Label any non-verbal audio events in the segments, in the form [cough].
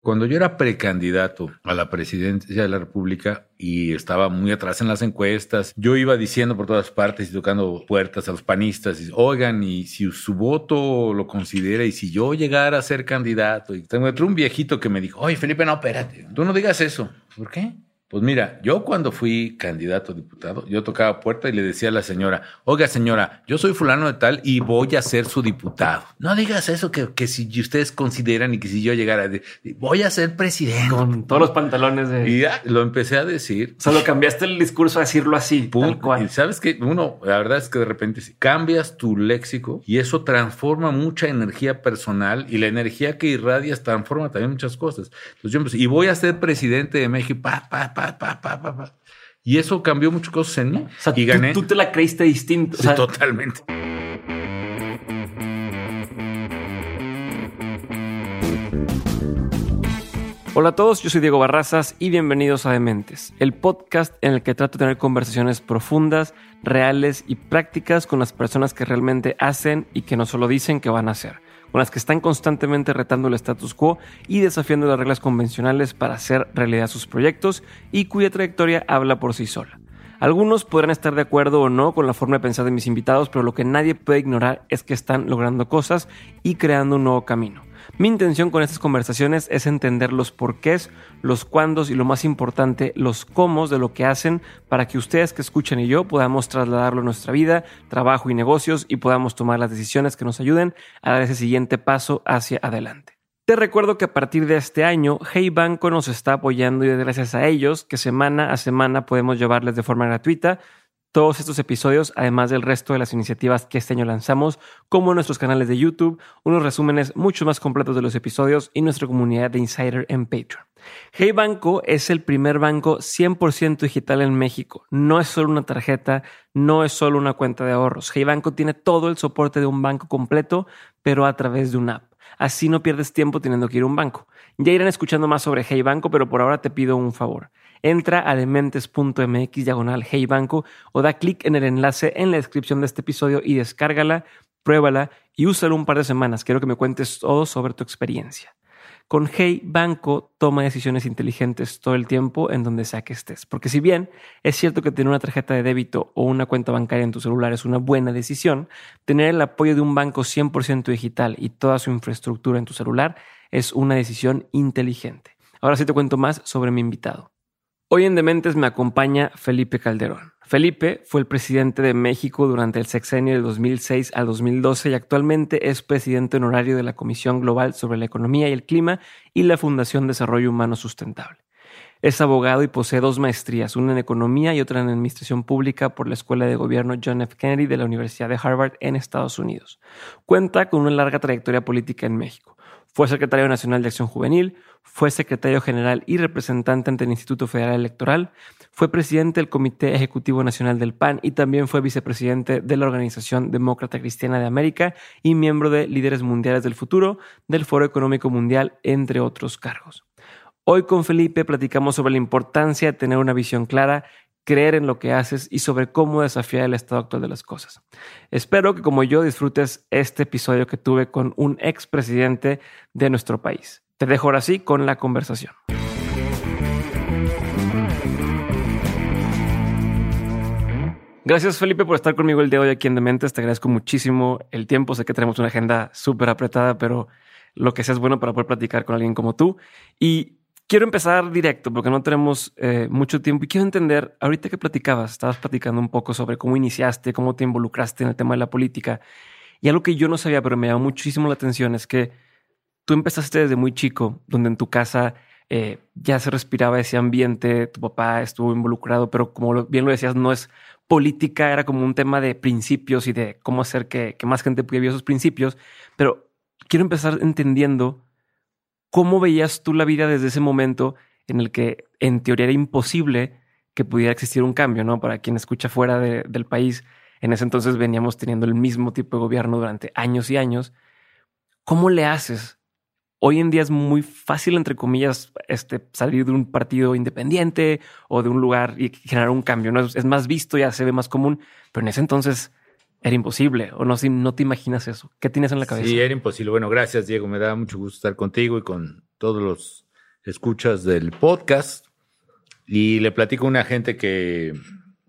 Cuando yo era precandidato a la presidencia de la República y estaba muy atrás en las encuestas, yo iba diciendo por todas partes y tocando puertas a los panistas, y, oigan, y si su voto lo considera y si yo llegara a ser candidato, y tengo otro un viejito que me dijo, oye Felipe, no, espérate, tú no digas eso. ¿Por qué? Pues mira, yo cuando fui candidato a diputado, yo tocaba puerta y le decía a la señora, oiga señora, yo soy fulano de tal y voy a ser su diputado. No digas eso que, que si ustedes consideran y que si yo llegara, voy a ser presidente. Con todos los pantalones de... Y ya lo empecé a decir. Solo cambiaste el discurso a decirlo así. Tal cual. Y sabes que uno, la verdad es que de repente cambias tu léxico y eso transforma mucha energía personal y la energía que irradias transforma también muchas cosas. Entonces yo empecé, y voy a ser presidente de México, pa, pa, y eso cambió muchas cosas en mí. y gané. Tú, te la creíste distinto. Sí, totalmente. Hola a todos, yo soy Diego Barrazas y bienvenidos a Dementes, el podcast en el que trato de tener conversaciones profundas, reales y prácticas con las personas que realmente hacen y que no solo dicen que van a hacer con las que están constantemente retando el status quo y desafiando las reglas convencionales para hacer realidad sus proyectos y cuya trayectoria habla por sí sola. Algunos podrán estar de acuerdo o no con la forma de pensar de mis invitados, pero lo que nadie puede ignorar es que están logrando cosas y creando un nuevo camino. Mi intención con estas conversaciones es entender los porqués, los cuándos y lo más importante, los cómo de lo que hacen para que ustedes que escuchan y yo podamos trasladarlo a nuestra vida, trabajo y negocios y podamos tomar las decisiones que nos ayuden a dar ese siguiente paso hacia adelante. Te recuerdo que a partir de este año, Hey Banco nos está apoyando y es gracias a ellos que semana a semana podemos llevarles de forma gratuita todos estos episodios, además del resto de las iniciativas que este año lanzamos, como nuestros canales de YouTube, unos resúmenes mucho más completos de los episodios y nuestra comunidad de Insider en Patreon. Hey Banco es el primer banco 100% digital en México. No es solo una tarjeta, no es solo una cuenta de ahorros. Hey Banco tiene todo el soporte de un banco completo, pero a través de una app. Así no pierdes tiempo teniendo que ir a un banco. Ya irán escuchando más sobre Hey Banco, pero por ahora te pido un favor. Entra a dementes.mx diagonal Hey Banco o da clic en el enlace en la descripción de este episodio y descárgala, pruébala y úsala un par de semanas. Quiero que me cuentes todo sobre tu experiencia. Con Hey Banco toma decisiones inteligentes todo el tiempo en donde sea que estés. Porque si bien es cierto que tener una tarjeta de débito o una cuenta bancaria en tu celular es una buena decisión, tener el apoyo de un banco 100% digital y toda su infraestructura en tu celular es una decisión inteligente. Ahora sí te cuento más sobre mi invitado. Hoy en Dementes me acompaña Felipe Calderón. Felipe fue el presidente de México durante el sexenio de 2006 al 2012 y actualmente es presidente honorario de la Comisión Global sobre la Economía y el Clima y la Fundación Desarrollo Humano Sustentable. Es abogado y posee dos maestrías, una en Economía y otra en Administración Pública por la Escuela de Gobierno John F. Kennedy de la Universidad de Harvard en Estados Unidos. Cuenta con una larga trayectoria política en México. Fue secretario nacional de Acción Juvenil, fue secretario general y representante ante el Instituto Federal Electoral, fue presidente del Comité Ejecutivo Nacional del PAN y también fue vicepresidente de la Organización Demócrata Cristiana de América y miembro de Líderes Mundiales del Futuro, del Foro Económico Mundial, entre otros cargos. Hoy con Felipe platicamos sobre la importancia de tener una visión clara creer en lo que haces y sobre cómo desafiar el estado actual de las cosas. Espero que como yo disfrutes este episodio que tuve con un expresidente de nuestro país. Te dejo ahora sí con la conversación. Gracias Felipe por estar conmigo el día de hoy aquí en Dementes. Te agradezco muchísimo el tiempo. Sé que tenemos una agenda súper apretada, pero lo que sea es bueno para poder platicar con alguien como tú. Y Quiero empezar directo porque no tenemos eh, mucho tiempo y quiero entender, ahorita que platicabas, estabas platicando un poco sobre cómo iniciaste, cómo te involucraste en el tema de la política. Y algo que yo no sabía, pero me llamó muchísimo la atención, es que tú empezaste desde muy chico, donde en tu casa eh, ya se respiraba ese ambiente, tu papá estuvo involucrado, pero como bien lo decías, no es política, era como un tema de principios y de cómo hacer que, que más gente pudiera vivir esos principios. Pero quiero empezar entendiendo ¿Cómo veías tú la vida desde ese momento en el que en teoría era imposible que pudiera existir un cambio, ¿no? Para quien escucha fuera del país, en ese entonces veníamos teniendo el mismo tipo de gobierno durante años y años. ¿Cómo le haces? Hoy en día es muy fácil, entre comillas, este, salir de un partido independiente o de un lugar y generar un cambio. ¿no? Es, más visto, ya se ve más común, pero en ese entonces era imposible o no, si no te imaginas eso. ¿Qué tienes en la cabeza? Sí, era imposible. Bueno, gracias Diego, me da mucho gusto estar contigo y con todos los escuchas del podcast y le platico a una gente que,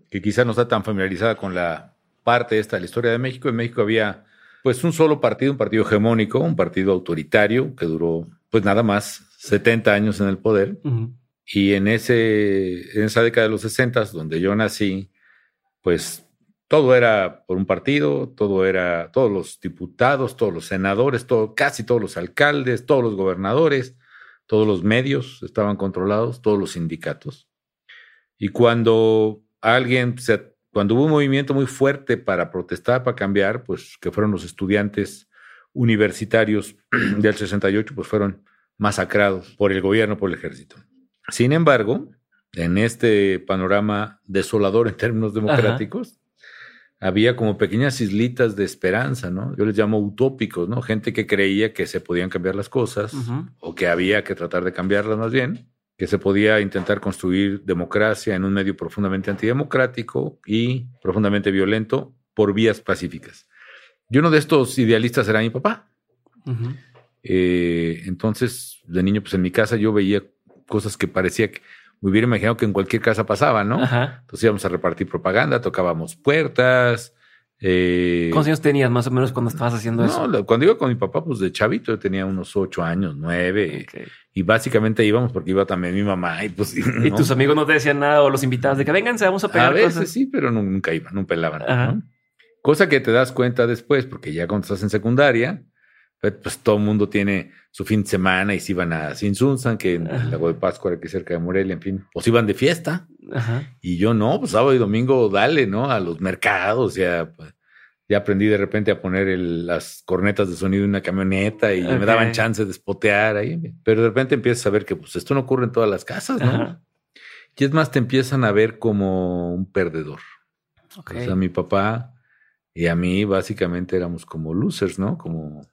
que quizá no está tan familiarizada con la parte esta de la historia de México. En México había pues un solo partido, un partido hegemónico, un partido autoritario que duró pues nada más 70 años en el poder. Y en, ese, en esa década de los 60, donde yo nací, pues todo era por un partido, todo era, todos los diputados, todos los senadores, todo, casi todos los alcaldes, todos los gobernadores, todos los medios estaban controlados, todos los sindicatos. Y cuando alguien cuando hubo un movimiento muy fuerte para protestar, para cambiar, pues que fueron los estudiantes universitarios [clears throat] del 68, pues fueron masacrados por el gobierno, por el ejército. Sin embargo, en este panorama desolador en términos democráticos, había como pequeñas islitas de esperanza, ¿no? Yo les llamo utópicos, ¿no? Gente que creía que se podían cambiar las cosas o que había que tratar de cambiarlas más bien, que se podía intentar construir democracia en un medio profundamente antidemocrático y profundamente violento por vías pacíficas. Y uno de estos idealistas era mi papá. Eh, entonces, de niño, pues en mi casa yo veía cosas que parecía que me hubiera imaginado que en cualquier casa pasaba, ¿no? Entonces íbamos a repartir propaganda, tocábamos puertas. Eh, ¿Cuántos años tenías más o menos cuando estabas haciendo eso? Cuando iba con mi papá, pues de chavito, yo tenía unos ocho años, nueve. Y básicamente íbamos porque iba también mi mamá. Y, pues, [laughs] ¿Y tus amigos no te decían nada o los invitabas de que vénganse, vamos a pegar A veces sí, pero nunca iban, no pelaban. Cosa que te das cuenta después, porque ya cuando estás en secundaria, pues todo el mundo tiene su fin de semana y se iban a Sinsunzan, que en el lago de Pascua, aquí cerca de Morelia, en fin, o se iban de fiesta. Y yo no, pues sábado y domingo dale, ¿no? A los mercados, ya, ya aprendí de repente a poner las cornetas de sonido en una camioneta y me daban chance de spotear ahí. Pero de repente empiezas a ver que pues esto no ocurre en todas las casas, ¿no? Y es más, te empiezan a ver como un perdedor. O sea, mi papá y a mí básicamente éramos como losers, ¿no? Como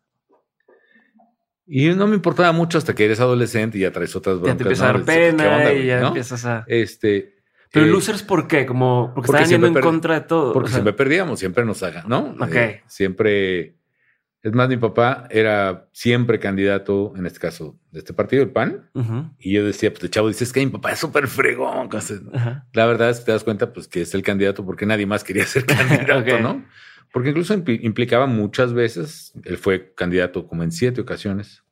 y no me importaba mucho hasta que eres adolescente y ya traes otras broncas. Ya te empieza a dar pena y ya empiezas a... Este... Pero eh, losers, ¿por qué? Como porque, estaban yendo en contra de todo. Porque siempre perdíamos, siempre nos hagan, ¿no? Ok. Eh, siempre... Es más, mi papá era siempre candidato, en este caso, de este partido, el PAN. Y yo decía, pues de chavo, dices que mi papá es súper fregón. La verdad es que te das cuenta, pues que es el candidato porque nadie más quería ser [laughs] candidato, ¿no? Porque incluso implicaba muchas veces, él fue candidato como en siete ocasiones,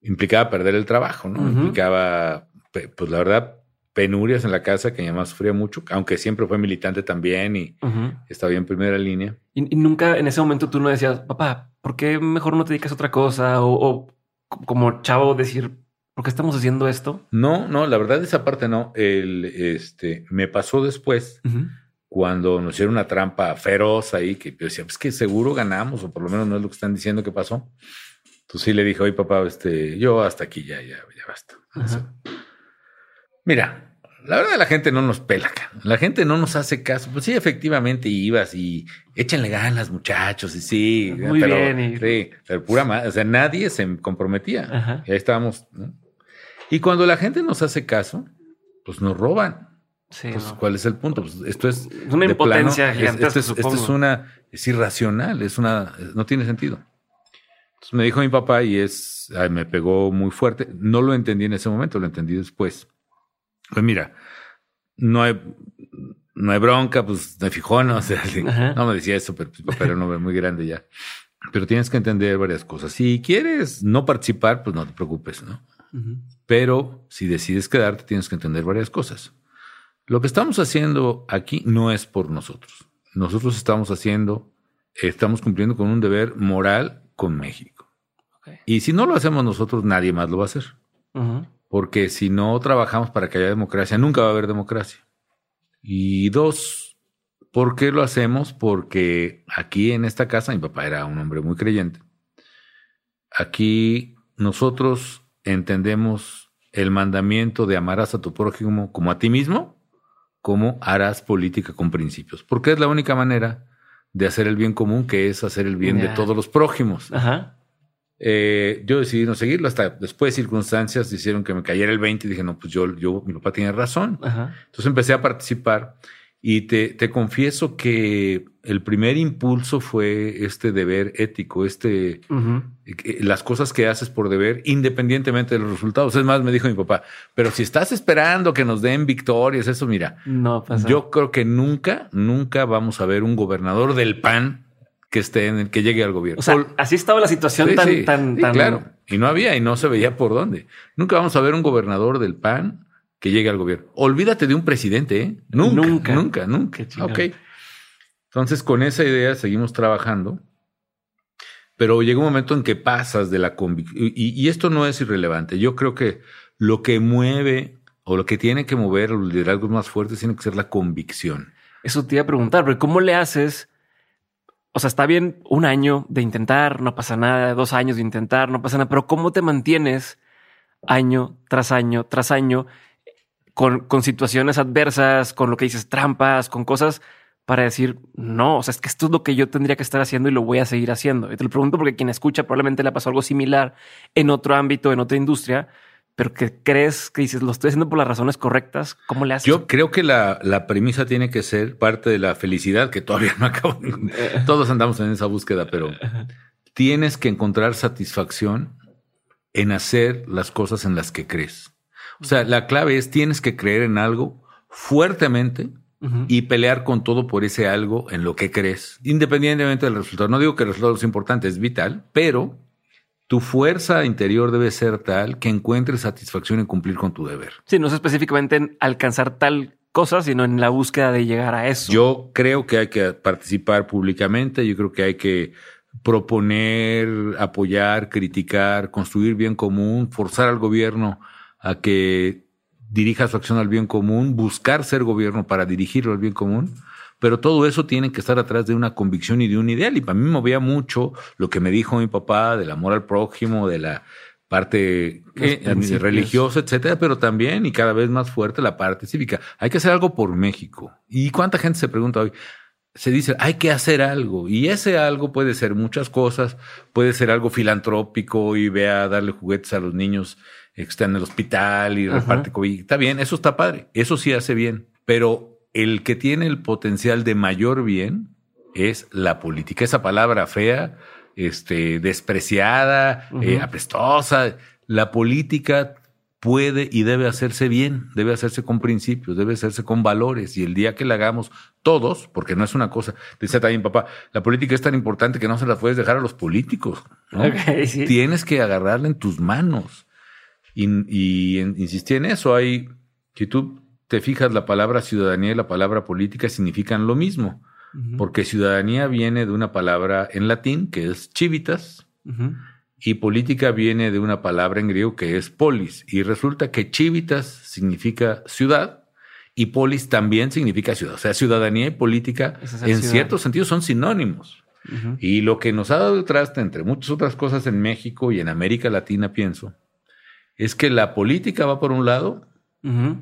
implicaba perder el trabajo, ¿no? Implicaba, pues la verdad, penurias en la casa que mi mamá sufría mucho, aunque siempre fue militante también y estaba bien en primera línea. ¿Y, nunca en ese momento tú no decías, papá, ¿por qué mejor no te dedicas a otra cosa? O, como chavo decir, ¿por qué estamos haciendo esto? No, no, la verdad esa parte no. El, este, me pasó después cuando nos hicieron una trampa feroz ahí, que yo decía, pues que seguro ganamos, o por lo menos no es lo que están diciendo que pasó. Entonces sí le dije, oye papá, este, yo hasta aquí ya, ya, ya basta. Mira, la verdad la gente no nos pela La gente no nos hace caso. Pues sí, efectivamente ibas y échenle ganas, muchachos, y sí. Muy bien. Sí, pero pura madre. O sea, nadie se comprometía. Y ahí estábamos. Y cuando la gente nos hace caso, pues nos roban. Pues, ¿Cuál es el punto? Pues, esto es una impotencia gigantesca. Esto es, una, es irracional, es una, no tiene sentido. Entonces me dijo mi papá y es, me pegó muy fuerte. No lo entendí en ese momento, lo entendí después. Pues mira, no hay, no hay bronca, pues me fijó, no, [laughs] o sea, no me decía eso, pero mi papá era un hombre muy grande ya. Pero tienes que entender varias cosas. Si quieres no participar, pues no te preocupes, ¿no? Pero si decides quedarte, tienes que entender varias cosas. Lo que estamos haciendo aquí no es por nosotros. Nosotros estamos haciendo, estamos cumpliendo con un deber moral con México. Y si no lo hacemos nosotros, nadie más lo va a hacer. Porque si no trabajamos para que haya democracia, nunca va a haber democracia. Y dos, ¿por qué lo hacemos? Porque aquí en esta casa, mi papá era un hombre muy creyente. Aquí nosotros entendemos el mandamiento de amarás a tu prójimo como a ti mismo cómo harás política con principios, porque es la única manera de hacer el bien común, que es hacer el bien de todos los prójimos. Eh, yo decidí no seguirlo, hasta después circunstancias hicieron que me cayera el 20 y dije, no, pues yo, yo mi papá tiene razón. Entonces empecé a participar Y te, te confieso que el primer impulso fue este deber ético, este, eh, las cosas que haces por deber, independientemente de los resultados. Es más, me dijo mi papá, pero si estás esperando que nos den victorias, eso mira, no pasa. yo creo que nunca, nunca vamos a ver un gobernador del PAN que esté en el que llegue al gobierno. O sea, así estaba la situación Sí, tan, sí, tan, sí, tan. claro. Y no había y no se veía por dónde. Nunca vamos a ver un gobernador del PAN que llegue al gobierno. Olvídate de un presidente, ¿eh? Nunca, Nunca. nunca, nunca. Ok. Entonces, con esa idea seguimos trabajando. Pero llega un momento en que pasas de la convicción. Y, y esto no es irrelevante. Yo creo que lo que mueve o lo que tiene que mover los liderazgos más fuertes tiene que ser la convicción. Eso te iba a preguntar, porque ¿cómo le haces? O sea, está bien un año de intentar, no pasa nada, dos años de intentar, no pasa nada, pero ¿cómo te mantienes año tras año tras año con, con situaciones adversas, con lo que dices, trampas, con cosas para decir, no, o sea, es que esto es lo que yo tendría que estar haciendo y lo voy a seguir haciendo? Y te lo pregunto porque quien escucha probablemente le pasó algo similar en otro ámbito, en otra industria, pero que crees que dices, lo estoy haciendo por las razones correctas, ¿cómo le haces? Yo creo que la, la premisa tiene que ser parte de la felicidad, que todavía no acabo. [laughs] Todos andamos en esa búsqueda, pero tienes que encontrar satisfacción en hacer las cosas en las que crees. O sea, la clave es tienes que creer en algo fuertemente y pelear con todo por ese algo en lo que crees, independientemente del resultado. No digo que el resultado es importante, es vital, pero tu fuerza interior debe ser tal que encuentres satisfacción en cumplir con tu deber. Sí, no es específicamente en alcanzar tal cosa, sino en la búsqueda de llegar a eso. Yo creo que hay que participar públicamente, yo creo que hay que proponer, apoyar, criticar, construir bien común, forzar al gobierno a que dirija su acción al bien común, buscar ser gobierno para dirigirlo al bien común. Pero todo eso tiene que estar atrás de una convicción y de un ideal. Y para mí me movía mucho lo que me dijo mi papá del amor al prójimo, de la parte eh, religiosa, etcétera, pero también y cada vez más fuerte la parte cívica. Hay que hacer algo por México. ¿Y cuánta gente se pregunta hoy? Se dice, hay que hacer algo. Y ese algo puede ser muchas cosas. Puede ser algo filantrópico y vea darle juguetes a los niños que están en el hospital y Ajá. reparte COVID. Está bien, eso está padre. Eso sí hace bien. Pero el que tiene el potencial de mayor bien es la política. Esa palabra fea, este, despreciada, eh, apestosa. La política puede y debe hacerse bien, debe hacerse con principios, debe hacerse con valores. Y el día que la hagamos todos, porque no es una cosa, dice también papá, la política es tan importante que no se la puedes dejar a los políticos. ¿no? Ok, sí. Tienes que agarrarla en tus manos. Y, y en- insistí en eso. Hay, si tú te fijas, la palabra ciudadanía y la palabra política significan lo mismo. Ujú. Porque ciudadanía viene de una palabra en latín que es civitas Ujú. y política viene de una palabra en griego que es polis. Y resulta que civitas significa ciudad y polis también significa ciudad. O sea, ciudadanía y política es en ciudad. cierto sentido son sinónimos. Ujú. Y lo que nos ha dado el traste, entre muchas otras cosas en México y en América Latina, pienso, es que la política va por un lado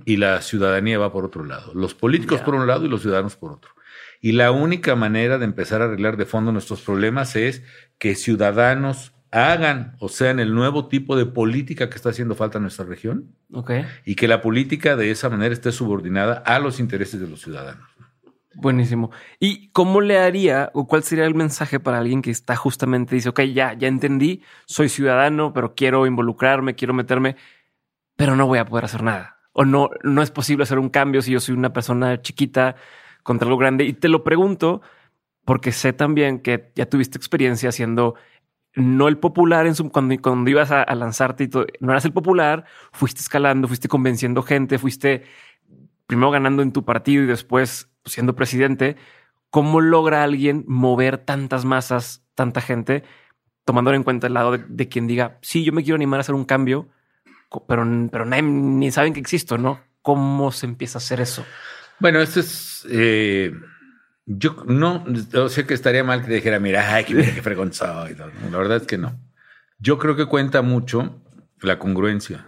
y la ciudadanía va por otro lado. Los políticos por un lado y los ciudadanos por otro. Y la única manera de empezar a arreglar de fondo nuestros problemas es que ciudadanos hagan o sean el nuevo tipo de política que está haciendo falta en nuestra región y que la política de esa manera esté subordinada a los intereses de los ciudadanos. Buenísimo. ¿Y cómo le haría o cuál sería el mensaje para alguien que está justamente dice, ok, ya, ya entendí, soy ciudadano, pero quiero involucrarme, quiero meterme, pero no voy a poder hacer nada? O no, no es posible hacer un cambio si yo soy una persona chiquita contra algo grande. Y te lo pregunto porque sé también que ya tuviste experiencia siendo no el popular en su, cuando, cuando ibas a, a lanzarte y todo, no eras el popular, fuiste escalando, fuiste convenciendo gente, fuiste primero ganando en tu partido y después siendo presidente. ¿Cómo logra alguien mover tantas masas, tanta gente, tomando en cuenta el lado de, de quien diga, sí, yo me quiero animar a hacer un cambio, pero, pero nadie ni saben que existo, ¿no? ¿Cómo se empieza a hacer eso? Bueno, esto es. eh, yo no, o sea que estaría mal que dijera, mira, ay, que mira qué fregón soy. La verdad es que no. Yo creo que cuenta mucho la congruencia.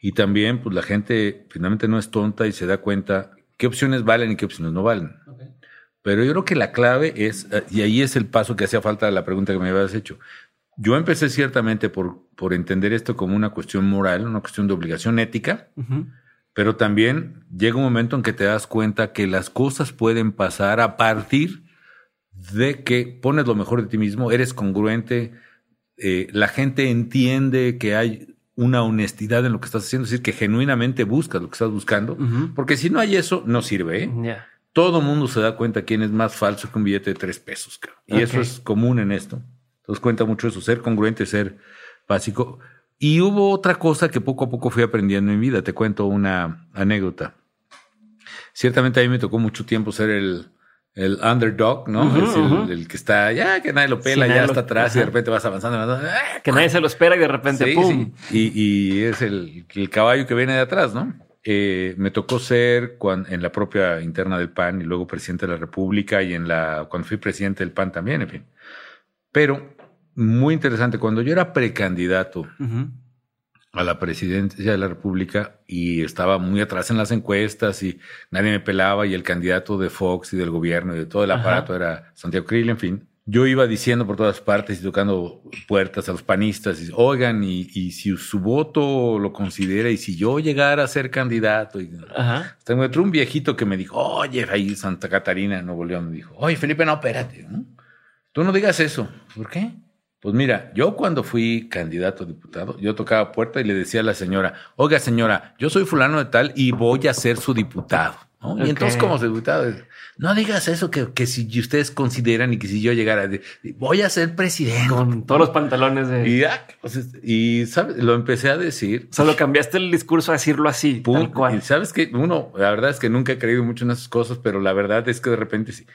Y también, pues la gente finalmente no es tonta y se da cuenta qué opciones valen y qué opciones no valen. Pero yo creo que la clave es, eh, y ahí es el paso que hacía falta la pregunta que me habías hecho. Yo empecé ciertamente por, por entender esto como una cuestión moral, una cuestión de obligación ética. Pero también llega un momento en que te das cuenta que las cosas pueden pasar a partir de que pones lo mejor de ti mismo, eres congruente, eh, la gente entiende que hay una honestidad en lo que estás haciendo, es decir, que genuinamente buscas lo que estás buscando, porque si no hay eso, no sirve. ¿eh? Todo mundo se da cuenta quién es más falso que un billete de tres pesos. Y eso es común en esto. Entonces cuenta mucho eso, ser congruente, ser básico. Y hubo otra cosa que poco a poco fui aprendiendo en mi vida. Te cuento una anécdota. Ciertamente a mí me tocó mucho tiempo ser el, el underdog, ¿no? es el, que está, ya que nadie lo pela, ya está atrás y de repente vas avanzando. ¡ah! que nadie se lo espera y de repente, ¡pum! Y, es el, caballo que viene de atrás, ¿no? Eh, me tocó ser en la propia interna del PAN y luego presidente de la República y en la cuando fui presidente del PAN también, en fin. Pero muy interesante, cuando yo era precandidato a la presidencia de la República y estaba muy atrás en las encuestas y nadie me pelaba y el candidato de Fox y del gobierno y de todo el aparato era Santiago Krill, en fin. Yo iba diciendo por todas partes y tocando puertas a los panistas, y, oigan, y, si su voto lo considera, y si yo llegara a ser candidato, y, tengo otro un viejito que me dijo, oye, ahí Santa Catarina, Nuevo León, me dijo, oye, Felipe, no, espérate, tú no digas eso. ¿Por qué? Pues mira, yo cuando fui candidato a diputado, yo tocaba puerta y le decía a la señora, oiga señora, yo soy fulano de tal y voy a ser su diputado. Y entonces como diputado, no digas eso que, que, si ustedes consideran y que si yo llegara, voy a ser presidente. Con todos los pantalones de... Y, pues, y ¿sabes? lo empecé a decir. Solo cambiaste el discurso a decirlo así, tal cual. Y sabes que uno, la verdad es que nunca he creído mucho en esas cosas, pero la verdad es que de repente si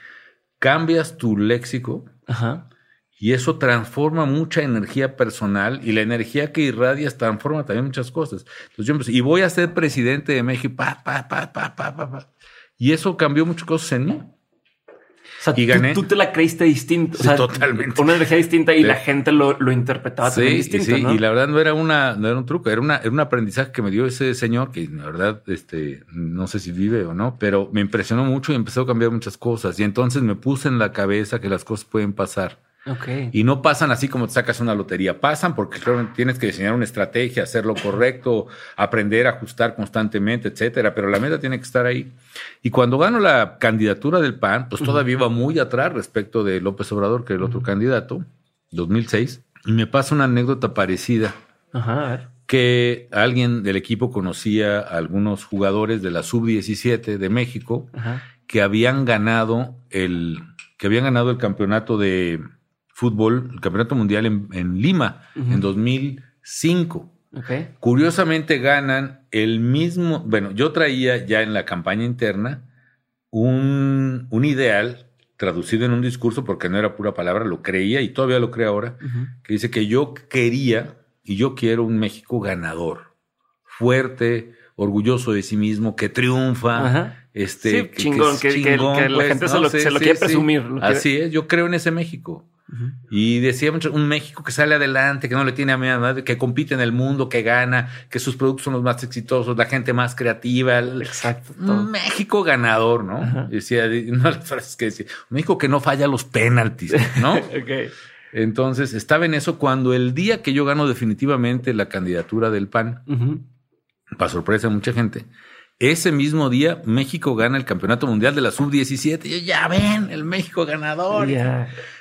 cambias tu léxico, Ajá y eso transforma mucha energía personal y la energía que irradias transforma también muchas cosas. Entonces yo empecé, y voy a ser presidente de México, pa, pa, pa, pa, pa, pa, Y eso cambió muchas cosas en mí. O sea, y gané. Tú, te la creíste distinto. totalmente. Una energía distinta y la gente lo, lo interpretaba también distinto. Sí, y la verdad no era una, no era un truco, era una, era un aprendizaje que me dio ese señor que la verdad, este, no sé si vive o no, pero me impresionó mucho y empezó a cambiar muchas cosas. Y entonces me puse en la cabeza que las cosas pueden pasar. Y no pasan así como te sacas una lotería, pasan porque tienes que diseñar una estrategia, hacer lo correcto, aprender, ajustar constantemente, etcétera, pero la meta tiene que estar ahí. Y cuando gano la candidatura del PAN, pues todavía iba muy atrás respecto de López Obrador, que era el otro candidato, 2006, y me pasa una anécdota parecida. Que alguien del equipo conocía a algunos jugadores de la sub-17 de México que habían ganado el que habían ganado el campeonato de fútbol, el Campeonato Mundial en, Lima, en 2005. Curiosamente ganan el mismo, bueno, yo traía ya en la campaña interna un, un, ideal traducido en un discurso, porque no era pura palabra, lo creía y todavía lo creo ahora, que dice que yo quería y yo quiero un México ganador, fuerte, orgulloso de sí mismo, que triunfa. Este, chingón, que, la pues, gente se lo, se lo quiere presumir. Así es, yo creo en ese México. Y decía un México que sale adelante, que no le tiene a miedo, que compite en el mundo, que gana, que sus productos son los más exitosos, la gente más creativa. Exacto. Un México ganador, ¿no? Decía, [laughs] no las frases que decía, un México que no falla los penaltis, ¿no? [laughs] Entonces estaba en eso cuando el día que yo gano definitivamente la candidatura del PAN, para sorpresa de mucha gente, ese mismo día México gana el campeonato mundial de la sub-17. Y ya ven, el México ganador.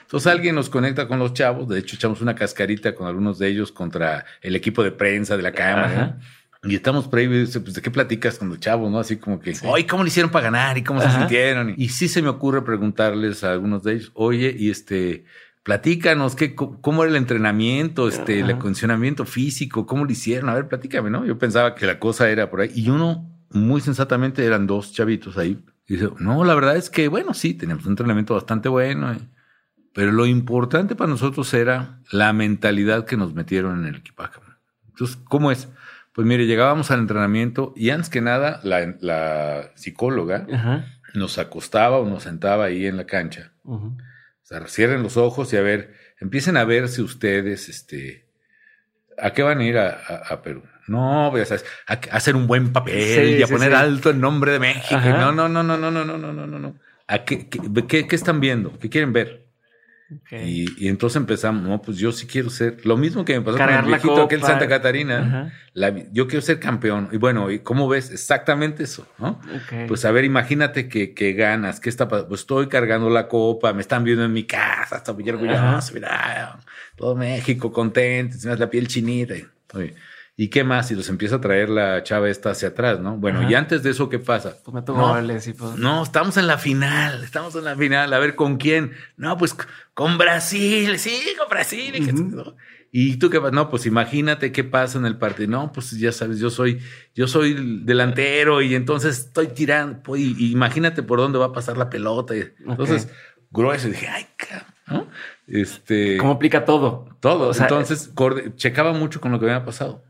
Entonces alguien nos conecta con los chavos, de hecho echamos una cascarita con algunos de ellos contra el equipo de prensa de la Cámara. Y estamos por ahí, pues, ¿de qué platicas con los chavos? ¿No? Así como que, oye, ¿cómo lo hicieron para ganar? ¿Y cómo se sintieron? Y sí se me ocurre preguntarles a algunos de ellos, oye, y este, platícanos, ¿qué, ¿cómo era el entrenamiento, este, el acondicionamiento físico? ¿Cómo lo hicieron? A ver, platícame, ¿no? Yo pensaba que la cosa era por ahí. Y uno, muy sensatamente, eran dos chavitos ahí. Y dice, no, la verdad es que, bueno, sí, teníamos un entrenamiento bastante bueno. Pero lo importante para nosotros era la mentalidad que nos metieron en el equipaje. Entonces, ¿cómo es? Pues mire, llegábamos al entrenamiento y antes que nada, la, psicóloga nos acostaba o nos sentaba ahí en la cancha. O sea, cierren los ojos y a ver, empiecen a verse ustedes, este, ¿a qué van a ir a, Perú? No, voy pues, a, hacer un buen papel y a poner alto el nombre de México. No, no, no, no, no, no, no, no, no, no. ¿A qué, qué, qué, están viendo? ¿Qué quieren ver? Y, entonces empezamos, no, pues yo sí quiero ser, lo mismo que me pasó con el viejito aquel Santa Catarina, yo quiero ser campeón. Y bueno, ¿y cómo ves? Exactamente eso, ¿no? Pues a ver, imagínate que, que ganas, ¿qué está pasando? Pues estoy cargando la copa, me están viendo en mi casa, hasta muy orgulloso, mira, todo México contento, se me hace la piel chinita. Oye, ¿Y qué más? Y los empieza a traer la chava esta hacia atrás, ¿no? Bueno, y antes de eso, ¿qué pasa? Pues me tocó no, pues. no, estamos en la final, estamos en la final. A ver, ¿con quién? No, pues con Brasil, sí, con Brasil. ¿Y tú qué pasa? No, pues imagínate qué pasa en el partido. No, pues ya sabes, yo soy, yo soy delantero y entonces estoy tirando. Pues, y, imagínate por dónde va a pasar la pelota. Entonces, grueso, y dije, ay, ¿no? Este. ¿Cómo aplica todo? Todo. entonces, checaba mucho con lo que había pasado.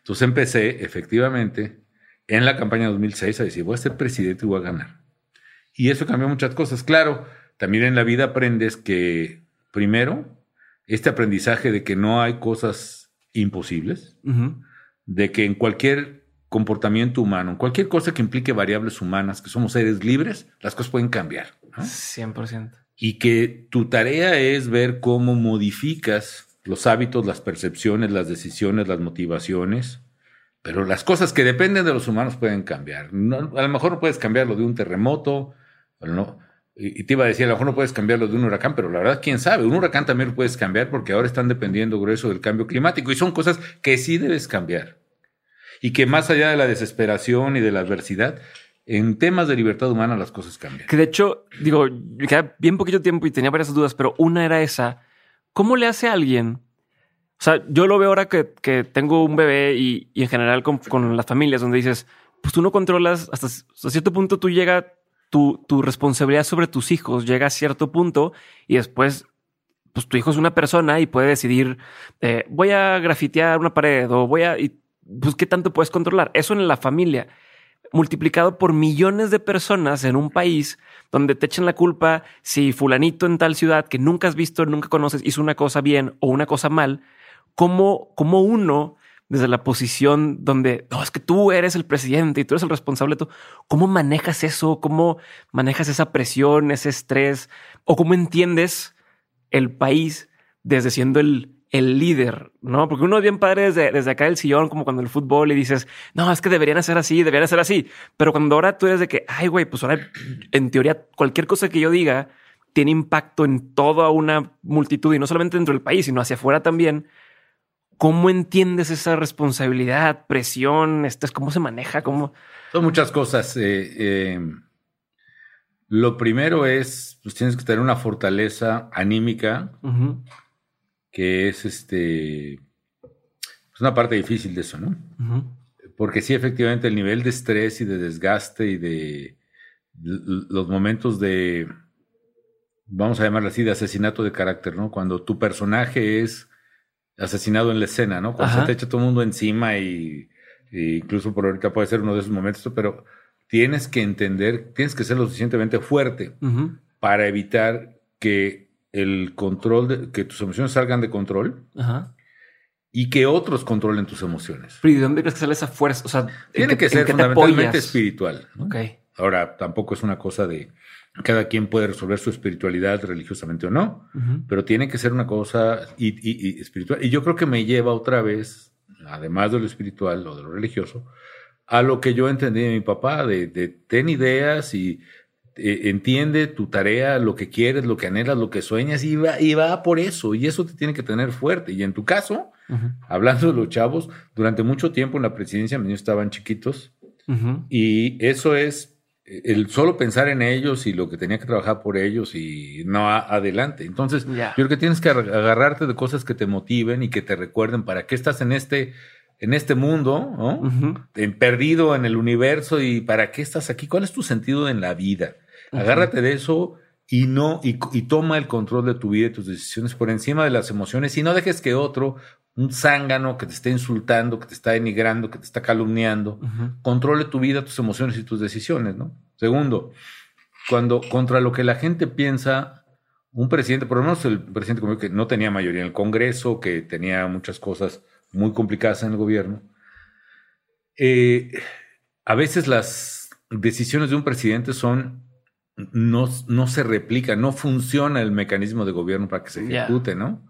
Entonces empecé efectivamente en la campaña 2006 a decir, voy a ser presidente y voy a ganar. Y eso cambió muchas cosas. Claro, también en la vida aprendes que, primero, este aprendizaje de que no hay cosas imposibles, de que en cualquier comportamiento humano, en cualquier cosa que implique variables humanas, que somos seres libres, las cosas pueden cambiar. 100%. Y que tu tarea es ver cómo modificas los hábitos, las percepciones, las decisiones, las motivaciones, pero las cosas que dependen de los humanos pueden cambiar. a lo mejor no puedes cambiarlo de un terremoto, no, y, te iba a decir, a lo mejor no puedes cambiarlo de un huracán, pero la verdad, quién sabe, un huracán también lo puedes cambiar porque ahora están dependiendo grueso del cambio climático y son cosas que sí debes cambiar. Y que más allá de la desesperación y de la adversidad, en temas de libertad humana las cosas cambian. Que de hecho, digo, queda bien poquito tiempo y tenía varias dudas, pero una era esa ¿Cómo le hace a alguien? O sea, yo lo veo ahora que, tengo un bebé y, en general con, las familias donde dices, pues tú no controlas hasta, cierto punto tú llega tu, tu, responsabilidad sobre tus hijos llega a cierto punto y después pues tu hijo es una persona y puede decidir eh, voy a grafitear una pared o voy a y, pues qué tanto puedes controlar eso en la familia multiplicado por millones de personas en un país donde te echen la culpa si fulanito en tal ciudad que nunca has visto, nunca conoces, hizo una cosa bien o una cosa mal, como, uno desde la posición donde no es que tú eres el presidente y tú eres el responsable de todo. ¿Cómo manejas eso? ¿Cómo manejas esa presión, ese estrés? ¿O cómo entiendes el país desde siendo el, el líder, ¿no? Porque uno es bien padre desde, desde acá del sillón, como cuando el fútbol y dices, no, es que deberían ser así, deberían ser así. Pero cuando ahora tú eres de que, ay, güey, pues ahora en teoría cualquier cosa que yo diga tiene impacto en toda una multitud y no solamente dentro del país, sino hacia afuera también. ¿Cómo entiendes esa responsabilidad, presión? Este, ¿Cómo se maneja? ¿Cómo? Son muchas cosas. Eh, eh, lo primero es, pues tienes que tener una fortaleza anímica que es este es una parte difícil de eso, ¿no? Porque sí, efectivamente, el nivel de estrés y de desgaste y de los momentos de, vamos a llamarlo así, de asesinato de carácter, ¿no? Cuando tu personaje es asesinado en la escena, ¿no? Cuando se te echa todo el mundo encima y, incluso por ahorita puede ser uno de esos momentos, pero tienes que entender, tienes que ser lo suficientemente fuerte para evitar que el control, de, que tus emociones salgan de control y que otros controlen tus emociones. Pero ¿de dónde crees que sale esa fuerza? O sea, tiene que, ser fundamentalmente espiritual. Ahora, tampoco es una cosa de cada quien puede resolver su espiritualidad religiosamente o no, pero tiene que ser una cosa y, espiritual. Y yo creo que me lleva otra vez, además de lo espiritual o de lo religioso, a lo que yo entendí de mi papá, de, de ten ideas y eh, entiende tu tarea, lo que quieres, lo que anhelas, lo que sueñas y va, y va por eso. Y eso te tiene que tener fuerte. Y en tu caso, hablando de los chavos, durante mucho tiempo en la presidencia mis niños estaban chiquitos y eso es eh, el solo pensar en ellos y lo que tenía que trabajar por ellos y no adelante. Entonces, yo creo que tienes que agarrarte de cosas que te motiven y que te recuerden para qué estás en este en este mundo, ¿no? perdido en el universo y para qué estás aquí, cuál es tu sentido en la vida. Agárrate de eso y no y, toma el control de tu vida y tus decisiones por encima de las emociones y no dejes que otro un zángano que te esté insultando, que te está denigrando, que te está calumniando, controle tu vida, tus emociones y tus decisiones, ¿no? Segundo, cuando contra lo que la gente piensa, un presidente, por lo menos el presidente como que no tenía mayoría en el Congreso, que tenía muchas cosas muy complicadas en el gobierno, eh, a veces las decisiones de un presidente son no, no se replica, no funciona el mecanismo de gobierno para que se ejecute, ¿no?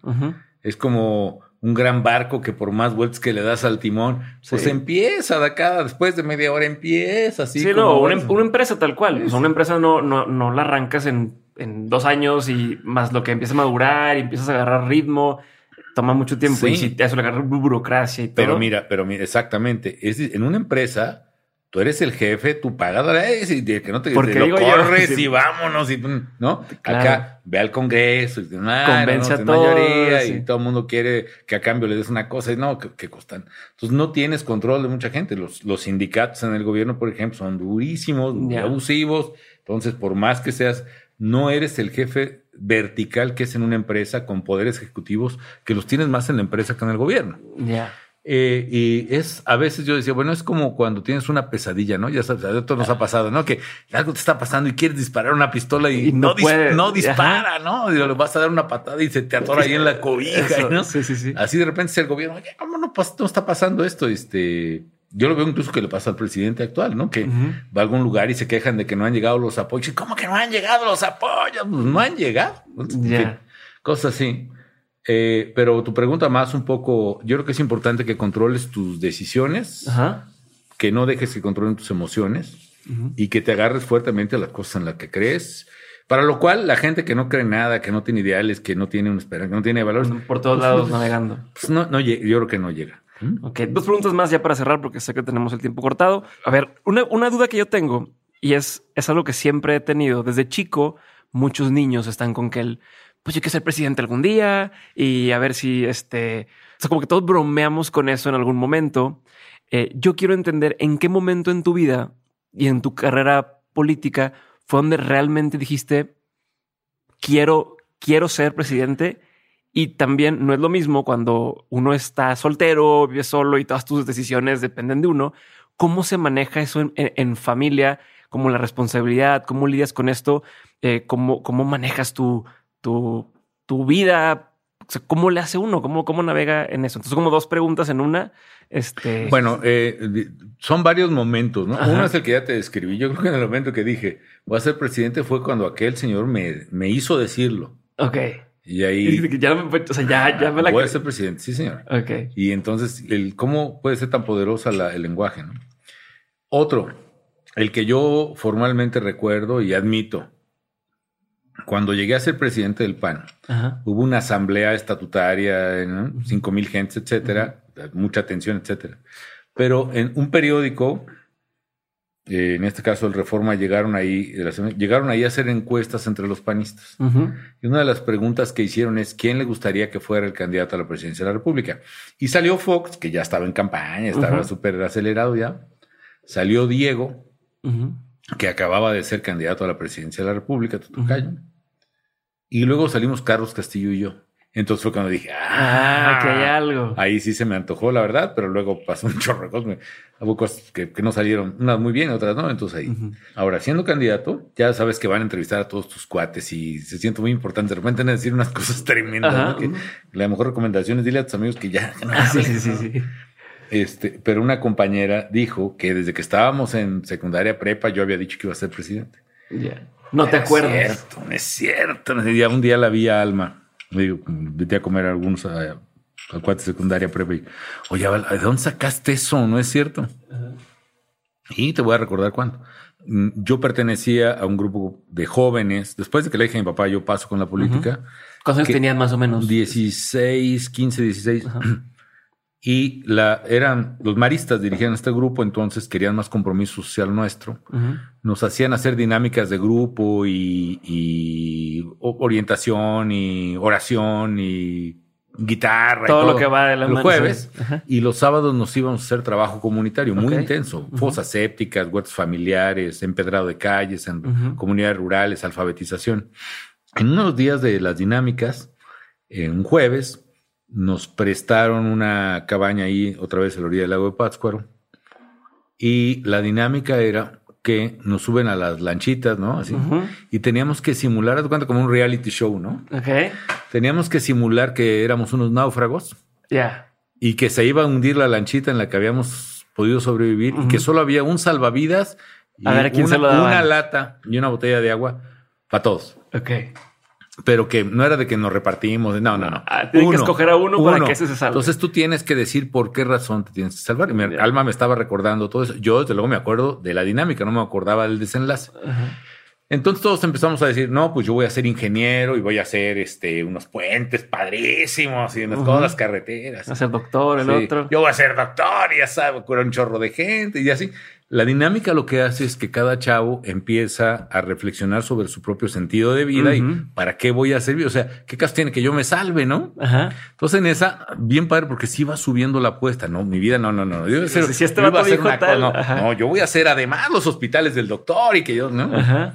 Es como un gran barco que por más vueltas que le das al timón, pues Sí. empieza de acá, después de media hora empieza así. Sí, no, una, vas- una empresa tal cual. O sea, una empresa no, no, no la arrancas en, en dos años y más lo que empieza a madurar y empiezas a agarrar ritmo, toma mucho tiempo Sí. y si te agarra bu- burocracia y todo. Pero mira, pero mira, exactamente. Es, en una empresa, tú eres el jefe, tú pagas dólares y que no te, Porque te lo digo yo, corres [laughs] sí. y vámonos y ¿no? Claro. Acá ve al Congreso y dice, "Ah, Convence no, a es todos, mayoría sí. y todo el mundo quiere que a cambio le des una cosa y no, que, que costan. Entonces no tienes control de mucha gente. Los, los sindicatos en el gobierno, por ejemplo, son durísimos, abusivos. Entonces, por más que seas, no eres el jefe vertical que es en una empresa con poderes ejecutivos que los tienes más en la empresa que en el gobierno. Ya. Eh, y es, a veces yo decía, bueno, es como cuando tienes una pesadilla, ¿no? Ya sabes, a todos nos ha pasado, ¿no? Que algo te está pasando y quieres disparar una pistola y, Y no no, dis- no dispara, ¿no? Y le vas a dar una patada y se te atora ahí en la [laughs] cobija, Eso, ¿no? Sí, sí, sí. Así de repente es el gobierno, oye, ¿cómo no, no está pasando esto? Este, yo lo veo incluso que le pasa al presidente actual, ¿no? Que va a algún lugar y se quejan de que no han llegado los apoyos. ¿Y ¿Cómo que no han llegado los apoyos? Pues no han llegado. Fin, cosas así. Eh, pero tu pregunta más un poco, yo creo que es importante que controles tus decisiones, que no dejes que controlen tus emociones y que te agarres fuertemente a las cosas en las que crees. Para lo cual, la gente que no cree nada, que no tiene ideales, que no tiene una esperanza, que no tiene valores, Por todos lados navegando. pues no, no yo creo que no llega. ¿Mm? Ok, dos preguntas más ya para cerrar porque sé que tenemos el tiempo cortado. A ver, una, una duda que yo tengo y es, es algo que siempre he tenido. Desde chico, muchos niños están con que el, pues yo quiero ser presidente algún día y a ver si este, o sea, como que todos bromeamos con eso en algún momento. Eh, yo quiero entender en qué momento en tu vida y en tu carrera política fue donde realmente dijiste, quiero, quiero ser presidente. Y también no es lo mismo cuando uno está soltero, vive solo y todas tus decisiones dependen de uno. ¿Cómo se maneja eso en, en- en familia? ¿Cómo la responsabilidad? ¿Cómo lidias con esto? Eh, ¿cómo, ¿Cómo manejas tu, tu, tu vida? O sea, ¿Cómo le hace uno? ¿Cómo, ¿Cómo navega en eso? Entonces, como dos preguntas en una. Este, Bueno, eh, son varios momentos, ¿no? Ajá. Uno es el que ya te describí. Yo creo que en el momento que dije voy a ser presidente fue cuando aquel señor me, me hizo decirlo. ok. Y ahí ya, me, o sea, ya, ya me la voy a ser presidente, sí, señor. Ok. Y entonces, el, ¿cómo puede ser tan poderosa la- el lenguaje? ¿no? Otro, el que yo formalmente recuerdo y admito, cuando llegué a ser presidente del PAN, Ajá. hubo una asamblea estatutaria, ¿no? cinco mil gentes, etcétera, mucha atención, etcétera. Pero en un periódico, eh, en este caso el Reforma, llegaron ahí, llegaron ahí a hacer encuestas entre los panistas. Y una de las preguntas que hicieron es quién le gustaría que fuera el candidato a la presidencia de la República. Y salió Fox, que ya estaba en campaña, estaba Ujú. súper acelerado ya. Salió Diego, que acababa de ser candidato a la presidencia de la República, tu tocayo. Y luego salimos Carlos Castillo y yo. Entonces fue cuando dije, Ah, ah, que hay algo. Ahí sí se me antojó, la verdad, pero luego pasó [laughs] un chorro de cosas. Hubo cosas que, que no salieron, unas muy bien, otras no. Entonces ahí. Ahora, siendo candidato, ya sabes que van a entrevistar a todos tus cuates y se siente muy importante. De repente van a decir unas [laughs] cosas tremendas. ¿no? Que la mejor recomendación es dile a tus amigos que ya. no [laughs] Ah, sí, sí, sí, sí. Este, pero una compañera dijo que desde que estábamos en secundaria prepa, yo había dicho que iba a ser presidente. Ya. No te acuerdas. Es cierto, no es cierto. no es cierto. Un día la vi a Alma. Digo, vete a comer a algunos a, a secundaria prepa. Y, Oye, ¿de dónde sacaste eso? ¿No es cierto? Y te voy a recordar cuándo. Mm, Yo pertenecía a un grupo de jóvenes. Después de que le dije a mi papá, yo paso con la política. ¿Cuántos años tenías más o menos? 16, 15, 16. Ajá. Y la, eran los maristas dirigían este grupo, entonces querían más compromiso social nuestro Ujú. nos hacían hacer dinámicas de grupo y, y orientación y oración y guitarra. y Todo lo que va de la los mano, jueves. sí. Y los sábados nos íbamos a hacer trabajo comunitario muy Ok. intenso. Fosas sépticas, huertos familiares, empedrado de calles, en Ujú. comunidades rurales, alfabetización. En unos días de las dinámicas, en un jueves, nos prestaron una cabaña ahí, otra vez a la orilla del lago de Pátzcuaro. Y la dinámica era que nos suben a las lanchitas, ¿no? Así. Y teníamos que simular, haz cuenta, como un reality show, ¿no? Ok. Teníamos que simular que éramos unos náufragos Ya. y que se iba a hundir la lanchita en la que habíamos podido sobrevivir y que solo había un salvavidas A ver, ¿a quién una, se lo daban? Una lata y una botella de agua para todos. Ok. Pero que no era de que nos repartimos. No, no, no. Ah, tienen que escoger a uno para que ese se salve. Entonces tú tienes que decir por qué razón te tienes que salvar. Y mi alma me estaba recordando todo eso. Yo, desde luego, me acuerdo de la dinámica, no me acordaba del desenlace. Entonces todos empezamos a decir, no, pues yo voy a ser ingeniero y voy a hacer este, unos puentes padrísimos y unas, Ujú. todas las carreteras. A ser doctor, el Sí, otro. Yo voy a ser doctor y ya sabe, curar un chorro de gente y así. La dinámica lo que hace es que cada chavo empieza a reflexionar sobre su propio sentido de vida y para qué voy a servir. O sea, ¿qué caso tiene que yo me salve, no? Ajá. Entonces en esa, bien padre, porque sí va subiendo la apuesta, ¿no? Mi vida, no, no, no. Yo, voy a hacer- Si- este vato a hacer una tal, cosa, no, yo voy a hacer además los hospitales del doctor y que yo, ¿no? Ajá.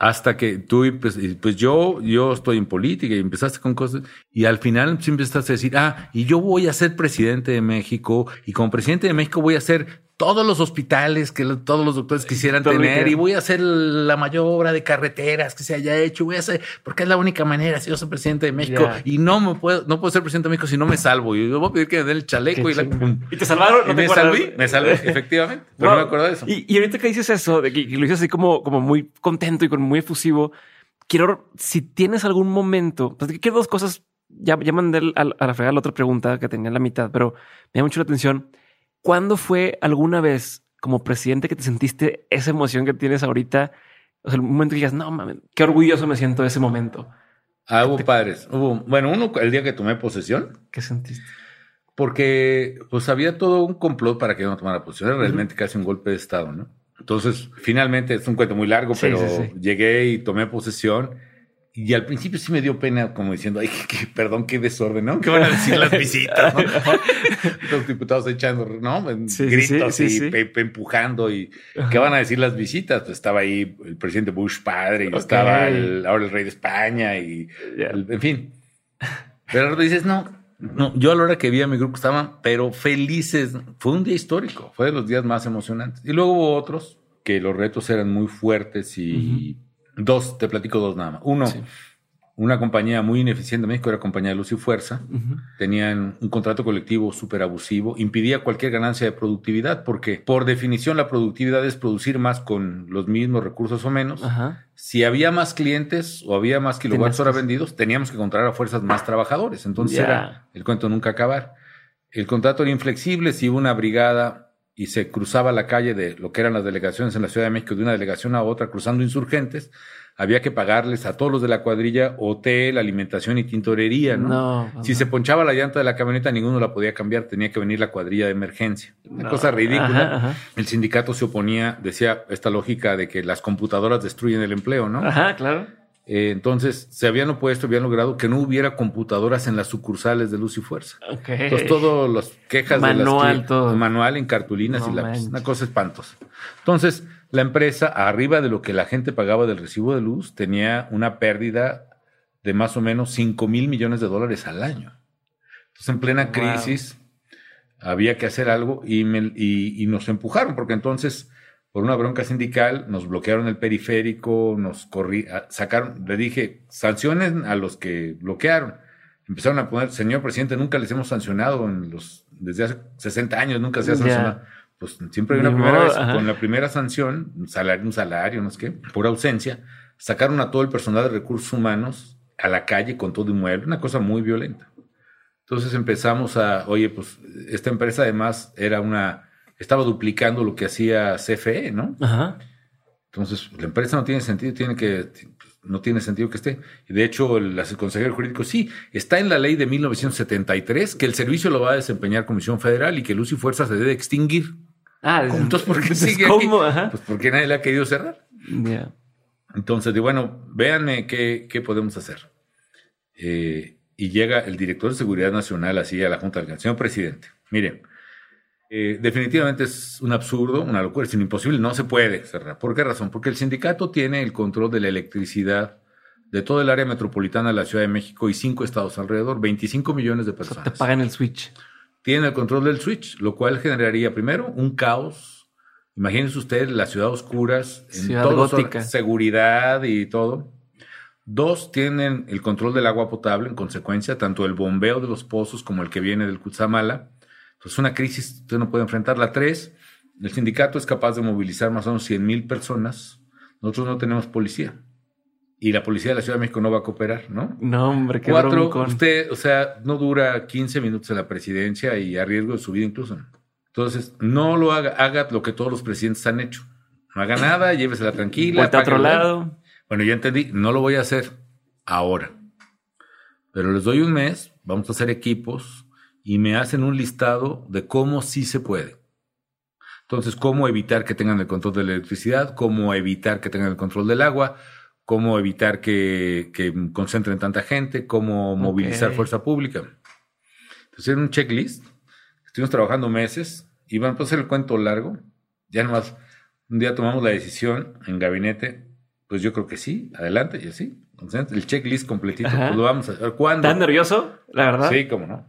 Hasta que tú, y pues, pues yo, yo estoy en política y empezaste con cosas y al final siempre estás a decir, ah, y yo voy a ser presidente de México y como presidente de México voy a hacer todos los hospitales que todos los doctores quisieran Todo tener y voy a hacer la mayor obra de carreteras que se haya hecho, voy a hacer, porque es la única manera si yo soy presidente de México Ya. y no me puedo, no puedo ser presidente de México si no me salvo. Y yo voy a pedir que me den el chaleco y la... ¿Y te salvaron? Y ¿No te me acuerdas? salvé, me salvé, [laughs] efectivamente. Pero no, me acuerdo de eso. Y, y ahorita que dices eso, de que, que lo dices así como, como muy contento y con muy efusivo, quiero, si tienes algún momento, pues quiero dos cosas, ya, ya mandé al- al- a la fregada la otra pregunta que tenía en la mitad, pero me llama mucho la atención. ¿Cuándo fue alguna vez como presidente que te sentiste esa emoción que tienes ahorita? O sea, el momento que digas, no mames, qué orgulloso me siento de ese momento. Ah, hubo padres. Hubo, bueno, uno el día que tomé posesión, ¿Qué sentiste? porque pues había todo un complot para que yo no tomara posición. Era realmente casi un golpe de Estado, ¿no? Entonces, finalmente, es un cuento muy largo, Sí, pero sí, sí. llegué y tomé posesión. Y al principio sí me dio pena, como diciendo, ay, perdón, qué desorden, ¿no? ¿Qué van a decir las visitas? ¿no? [laughs] Los diputados echando, ¿no? Sí, gritos sí, y pe- pe- empujando. y Ajá. ¿Qué van a decir las visitas? Pues estaba ahí el presidente Bush padre y estaba el- ahora el rey de España y el- en fin. Pero dices, no, no, yo a la hora que vi a mi grupo estaban, pero felices. Fue un día histórico, fue de los días más emocionantes. Y luego hubo otros que los retos eran muy fuertes y dos, te platico dos nada más. Uno, Sí. una compañía muy ineficiente en México era compañía de Luz y Fuerza. Tenían un contrato colectivo súper abusivo, impidía cualquier ganancia de productividad, porque por definición la productividad es producir más con los mismos recursos o menos. Ajá. Si había más clientes o había más kilowatts hora vendidos, teníamos que encontrar a fuerzas más trabajadores. Entonces era el cuento nunca acabar. El contrato era inflexible. Si hubo una brigada y se cruzaba la calle de lo que eran las delegaciones en la Ciudad de México de una delegación a otra cruzando insurgentes, había que pagarles a todos los de la cuadrilla hotel, alimentación y tintorería. ¿no? No. Si se ponchaba la llanta de la camioneta, ninguno la podía cambiar, tenía que venir la cuadrilla de emergencia. Una No. cosa ridícula. Ajá, ajá. El sindicato se oponía, decía esta lógica de que las computadoras destruyen el empleo, ¿no? Ajá, claro. Eh, entonces se habían opuesto, habían logrado que no hubiera computadoras en las sucursales de Luz y Fuerza. Entonces, todas las quejas de Manual, las cli- todo. manual en cartulinas No y lápiz. Una cosa espantosa. Entonces, la empresa, arriba de lo que la gente pagaba del recibo de luz, tenía una pérdida de más o menos 5 mil millones de dólares al año. Entonces, en plena Wow. crisis, había que hacer algo y, me- y- y nos empujaron, porque entonces, por una bronca sindical, nos bloquearon el periférico, nos corrí, a- sacaron, le dije, sancionen a los que bloquearon. Empezaron a poner, señor presidente, nunca les hemos sancionado en los, desde hace 60 años, nunca se ha sancionado. Pues siempre hay una Ni primera modo, vez, ajá. con la primera sanción, un salario, un salario, no sé qué, por ausencia, sacaron a todo el personal de recursos humanos a la calle con todo inmueble, una cosa muy violenta. Entonces empezamos a, oye, pues esta empresa además era una, estaba duplicando lo que hacía CFE, ¿no? Ajá. Entonces la empresa no tiene sentido, tiene que, no tiene sentido que esté. Y de hecho, el, el consejero jurídico, sí, está en la ley de 1973 que el servicio lo va a desempeñar Comisión Federal y que Luz y Fuerza se debe extinguir. Ah, Entonces, ¿por qué [laughs] sigue aquí? ¿Cómo? Ajá. Pues porque nadie le ha querido cerrar. Ya. Entonces, digo, bueno, véanme qué, qué podemos hacer. Eh, y llega el director de Seguridad Nacional así a la Junta del Señor presidente, miren, eh, definitivamente es un absurdo, una locura, es un imposible, no se puede cerrar. ¿Por qué razón? Porque el sindicato tiene el control de la electricidad de todo el área metropolitana de la Ciudad de México y cinco estados alrededor, 25 millones de O sea, te personas. pagan el switch. Tienen el control del switch, lo cual generaría primero un caos. Imagínense ustedes la ciudad oscuras, en Ciudad todos los gótica. seguridad y todo. Dos, tienen el control del agua potable, en consecuencia, tanto el bombeo de los pozos como el que viene del Cutzamala. Entonces, una crisis usted no puede enfrentarla. Tres, El sindicato es capaz de movilizar más o menos 100 mil personas. Nosotros no tenemos policía. Y la policía de la Ciudad de México no va a cooperar, ¿no? No, hombre, qué Cuatro, broncón. usted, o sea, no dura 15 minutos en la presidencia y a riesgo de su vida incluso. Entonces, no lo haga, haga lo que todos los presidentes han hecho. No haga nada, [clears throat] llévesela tranquila. Vuelta a otro lado. Bueno, ya entendí, no lo voy a hacer ahora. Pero les doy un mes, vamos a hacer equipos y me hacen un listado de cómo sí se puede. Entonces, cómo evitar que tengan el control de la electricidad, cómo evitar que tengan el control del agua, cómo evitar que, que concentren tanta gente, cómo movilizar Ok. fuerza pública. Entonces, era un checklist. Estuvimos trabajando meses y van a hacer el cuento largo. Ya nomás, un día tomamos la decisión en gabinete, pues yo creo que sí, adelante y así. Entonces, el checklist completito, pues lo vamos a hacer. ¿Cuándo? ¿Estás nervioso? La verdad. Sí, cómo no.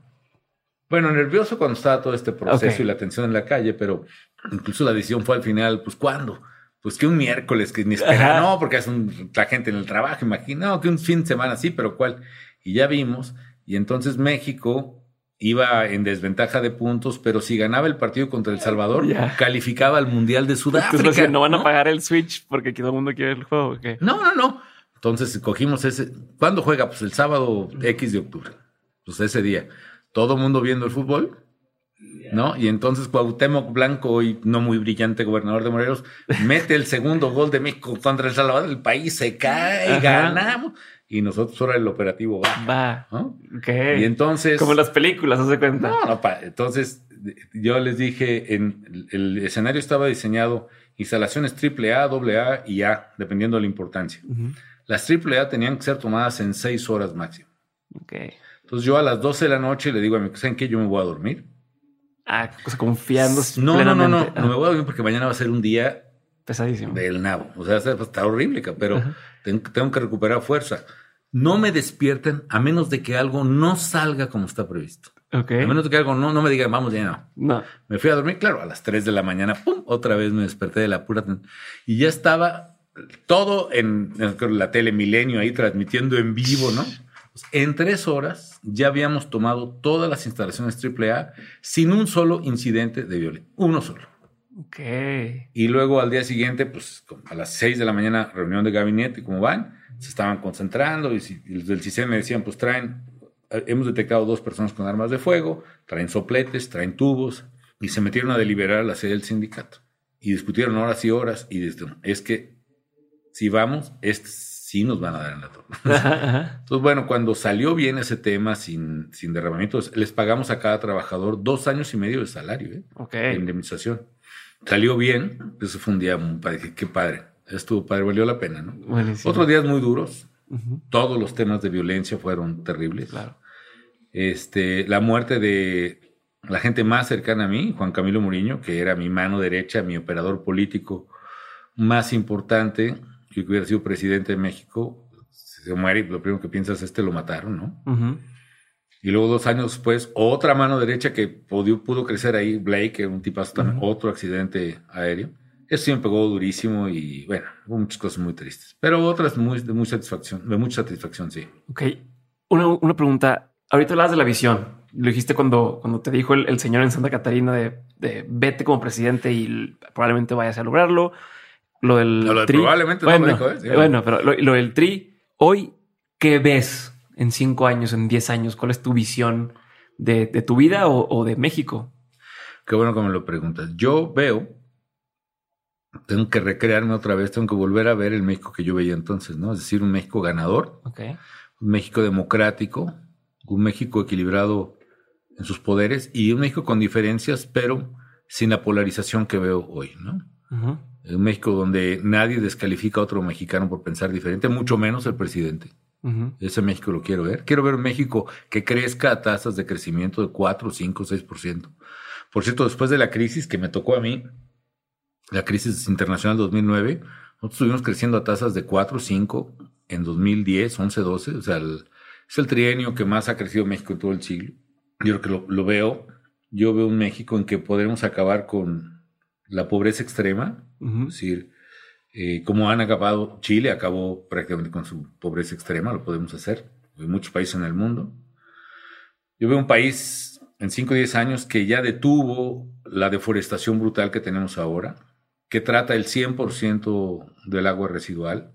Bueno, nervioso cuando estaba todo este proceso y la tensión en la calle, pero incluso la decisión fue al final, pues ¿cuándo? Pues que un miércoles, que ni espera, Ajá. no, porque es un, la gente en el trabajo, imagino, no, que un fin de semana, sí, pero ¿cuál? Y ya vimos, y entonces México iba en desventaja de puntos, pero si ganaba el partido contra El Salvador, calificaba al Mundial de Sudáfrica. Entonces, no van a pagar el Switch porque todo el mundo quiere el juego. ¿o qué? No, no, no. Entonces cogimos ese. ¿Cuándo juega? Pues el sábado X de octubre. Pues ese día. Todo mundo viendo el fútbol. ¿No? Y entonces Cuauhtémoc Blanco, hoy no muy brillante gobernador de Morelos, mete el segundo gol de México contra El Salvador. El país se cae, Ajá. ganamos. Y nosotros ahora el operativo va. Va. ¿no? Ok. Y entonces. Como las películas, haz de cuenta. No, no, pa- entonces yo les dije, en, el escenario estaba diseñado instalaciones AAA, AA y A, dependiendo de la importancia. Las AAA tenían que ser tomadas en seis horas máximo. Ok. Entonces yo a las 12 de la noche le digo a mi ¿saben qué? Yo me voy a dormir. Ah, pues confiando No, no, no, no, plenamente. no me voy a dormir porque mañana va a ser un día Pesadísimo. del nabo. O sea, estar horrible, pero tengo, tengo que recuperar fuerza. No me despierten a menos de que algo no salga como está previsto. Ok. A menos de que algo no, no me diga, vamos, ya no. No. Me fui a dormir, claro, a las 3 de la mañana, ¡pum! Otra vez me desperté de la pura... Y ya estaba todo en, en la tele Milenio ahí transmitiendo en vivo, ¿no? Pues, en tres horas ya habíamos tomado todas las instalaciones AAA sin un solo incidente de violencia. Uno solo. Ok. Y luego al día siguiente, pues como a las 6 de la mañana, reunión de gabinete, ¿cómo van? Se estaban concentrando y, si- y los del CISEN me decían, pues traen, eh, hemos detectado dos personas con armas de fuego, traen sopletes, traen tubos, y se metieron a deliberar a la sede del sindicato. Y discutieron horas y horas, y desde, es que si vamos, este sí nos van a dar en la torre. [laughs] Entonces, bueno, cuando salió bien ese tema sin, sin derramamientos, les pagamos a cada trabajador dos años y medio de salario, ¿eh? Ok. de indemnización. Salió bien, eso fue un día muy padre, dije, qué padre, estuvo padre, valió la pena, ¿no? Buenísimo. Otros días muy duros, todos los temas de violencia fueron terribles. Claro. Este, la muerte de la gente más cercana a mí, Juan Camilo Muriño, que era mi mano derecha, mi operador político más importante, que hubiera sido presidente de México, se muere y lo primero que piensas, este lo mataron, ¿no? Ujú. Y luego dos años después, otra mano derecha que pudo, pudo crecer ahí, Blake, que un tipazo también, Ujú. otro accidente aéreo. Eso sí me pegó durísimo y bueno, hubo muchas cosas muy tristes. Pero otras muy, de, muy satisfacción, de mucha satisfacción, sí. Ok. Una, una pregunta. Ahorita hablabas de la visión. Lo dijiste cuando, cuando te dijo el, el señor en Santa Catarina de, de vete como presidente y probablemente vayas a lograrlo. Lo del No, lo tri. probablemente no lo bueno, dijo, ¿eh? Sí. bueno, pero lo, lo del tri. Hoy, ¿qué ves en cinco años, en diez años? ¿Cuál es tu visión de, de tu vida o, o de México? Qué bueno que me lo preguntas. Yo veo, tengo que recrearme otra vez, tengo que volver a ver el México que yo veía entonces, ¿no? Es decir, un México ganador, un México democrático, un México equilibrado en sus poderes y un México con diferencias, pero sin la polarización que veo hoy, ¿no? Ujú. Un México donde nadie descalifica a otro mexicano por pensar diferente, mucho menos el presidente. Ese México lo quiero ver. Quiero ver un México que crezca a tasas de crecimiento de 4, 5, 6%. Por cierto, después de la crisis que me tocó a mí, la crisis internacional 2009, nosotros estuvimos creciendo a tasas de 4, 5 en 2010, 11, 12. O sea, el- es el trienio que más ha crecido México en todo el siglo. Yo creo que lo, lo veo. Yo veo un México en que podremos acabar con la pobreza extrema, Es decir, eh, como han acabado, Chile acabó prácticamente con su pobreza extrema, lo podemos hacer, hay muchos países en el mundo. Yo veo un país en 5 o 10 años que ya detuvo la deforestación brutal que tenemos ahora, que trata el 100% del agua residual,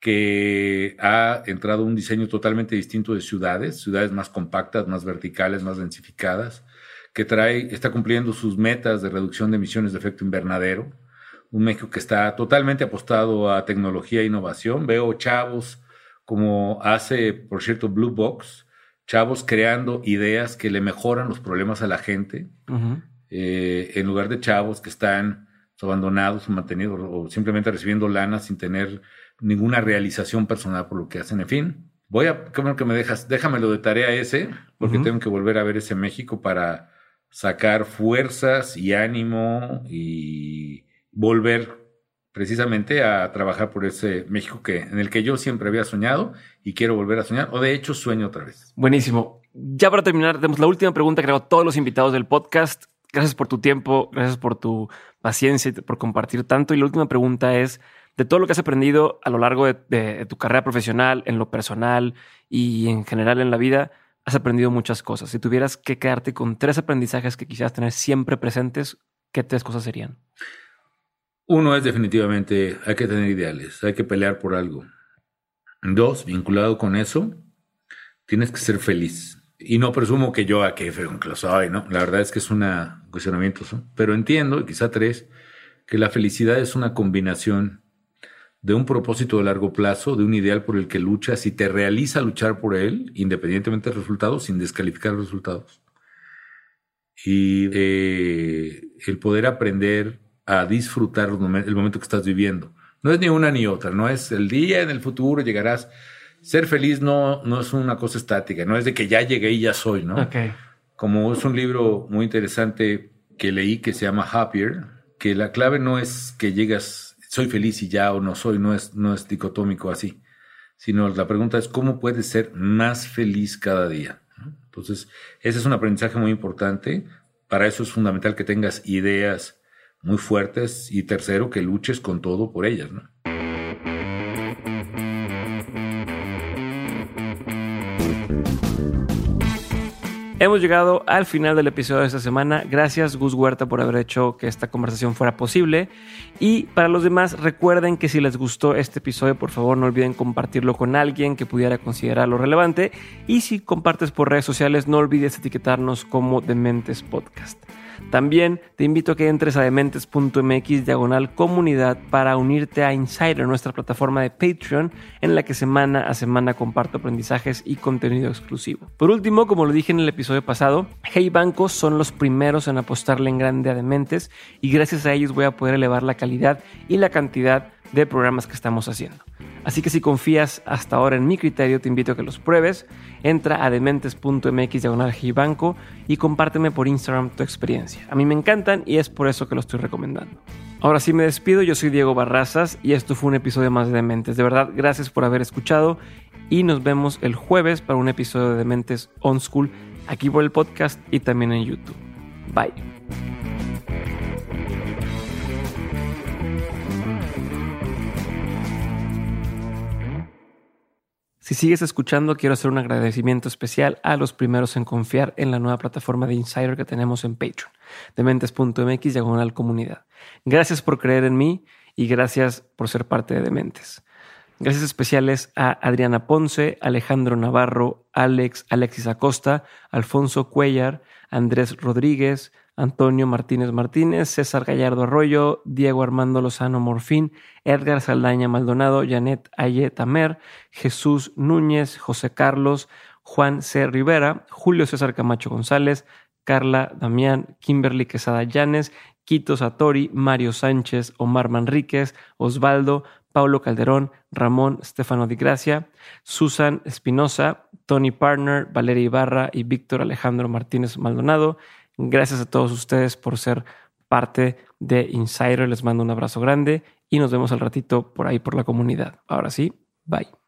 que ha entrado un diseño totalmente distinto de ciudades, ciudades más compactas, más verticales, más densificadas, que trae, está cumpliendo sus metas de reducción de emisiones de efecto invernadero. Un México que está totalmente apostado a tecnología e innovación. Veo chavos como hace, por cierto, Blue Box, chavos creando ideas que le mejoran los problemas a la gente, eh, en lugar de chavos que están abandonados mantenidos o simplemente recibiendo lana sin tener ninguna realización personal por lo que hacen. En fin, voy a, qué bueno que me dejas, déjamelo de tarea ese, porque tengo que volver a ver ese México para sacar fuerzas y ánimo y volver precisamente a trabajar por ese México que, en el que yo siempre había soñado y quiero volver a soñar, o de hecho sueño otra vez. Buenísimo. Ya para terminar, tenemos la última pregunta que hago a todos los invitados del podcast. Gracias por tu tiempo, gracias por tu paciencia y por compartir tanto. Y la última pregunta es, de todo lo que has aprendido a lo largo de, tu carrera profesional, en lo personal y en general en la vida, has aprendido muchas cosas. Si tuvieras que quedarte con tres aprendizajes que quisieras tener siempre presentes, ¿qué tres cosas serían? Uno es definitivamente, hay que tener ideales, hay que pelear por algo. Dos, vinculado con eso, tienes que ser feliz. Y no presumo que yo a que lo soy, ¿no? La verdad es que es un cuestionamiento, pero entiendo, y quizá tres, que la felicidad es una combinación de un propósito de largo plazo, de un ideal por el que luchas y te realiza luchar por él, independientemente del resultado, sin descalificar los resultados. Y eh, el poder aprender a disfrutar el momento que estás viviendo. No es ni una ni otra, no es el día en el futuro llegarás. Ser feliz no, no es una cosa estática, no es de que ya llegué y ya soy, ¿no? Como es un libro muy interesante que leí que se llama Happier, que la clave no es que llegas soy feliz y ya o no soy, no es, no es dicotómico así, sino la pregunta es cómo puedes ser más feliz cada día. Entonces, ese es un aprendizaje muy importante. Para eso es fundamental que tengas ideas muy fuertes y tercero, que luches con todo por ellas. ¿no? Hemos llegado al final del episodio de esta semana. Gracias Gus Huerta por haber hecho que esta conversación fuera posible. Y para los demás, recuerden que si les gustó este episodio, por favor no olviden compartirlo con alguien que pudiera considerarlo relevante. Y si compartes por redes sociales, no olvides etiquetarnos como Dementes Podcast. También te invito a que entres a dementes.mx diagonal comunidad para unirte a Insider, nuestra plataforma de Patreon, en la que semana a semana comparto aprendizajes y contenido exclusivo. Por último, como lo dije en el episodio pasado, Hey Banco son los primeros en apostarle en grande a Dementes y gracias a ellos voy a poder elevar la calidad y la cantidad de programas que estamos haciendo. Así que si confías hasta ahora en mi criterio, te invito a que los pruebes. Entra a dementes.mx y compárteme por Instagram tu experiencia. A mí me encantan y es por eso que lo estoy recomendando. Ahora sí me despido, yo soy Diego Barrazas y esto fue un episodio más de Dementes. De verdad, gracias por haber escuchado y nos vemos el jueves para un episodio de Dementes On School aquí por el podcast y también en YouTube. Bye. Si sigues escuchando, quiero hacer un agradecimiento especial a los primeros en confiar en la nueva plataforma de Insider que tenemos en Patreon, dementes.mx diagonal comunidad. Gracias por creer en mí y gracias por ser parte de Dementes. Gracias especiales a Adriana Ponce, Alejandro Navarro, Alex, Alexis Acosta, Alfonso Cuellar, Andrés Rodríguez, Antonio Martínez Martínez, César Gallardo Arroyo, Diego Armando Lozano Morfín, Edgar Saldaña Maldonado, Janet Aye Tamer, Jesús Núñez, José Carlos, Juan C. Rivera, Julio César Camacho González, Carla Damián, Kimberly Quesada Llanes, Quito Satori, Mario Sánchez, Omar Manríquez, Osvaldo, Paulo Calderón, Ramón Stefano Di Gracia, Susan Espinosa, Tony Partner, Valeria Ibarra y Víctor Alejandro Martínez Maldonado, Gracias a todos ustedes por ser parte de Insider. Les mando un abrazo grande y nos vemos al ratito por ahí por la comunidad. Ahora sí, bye.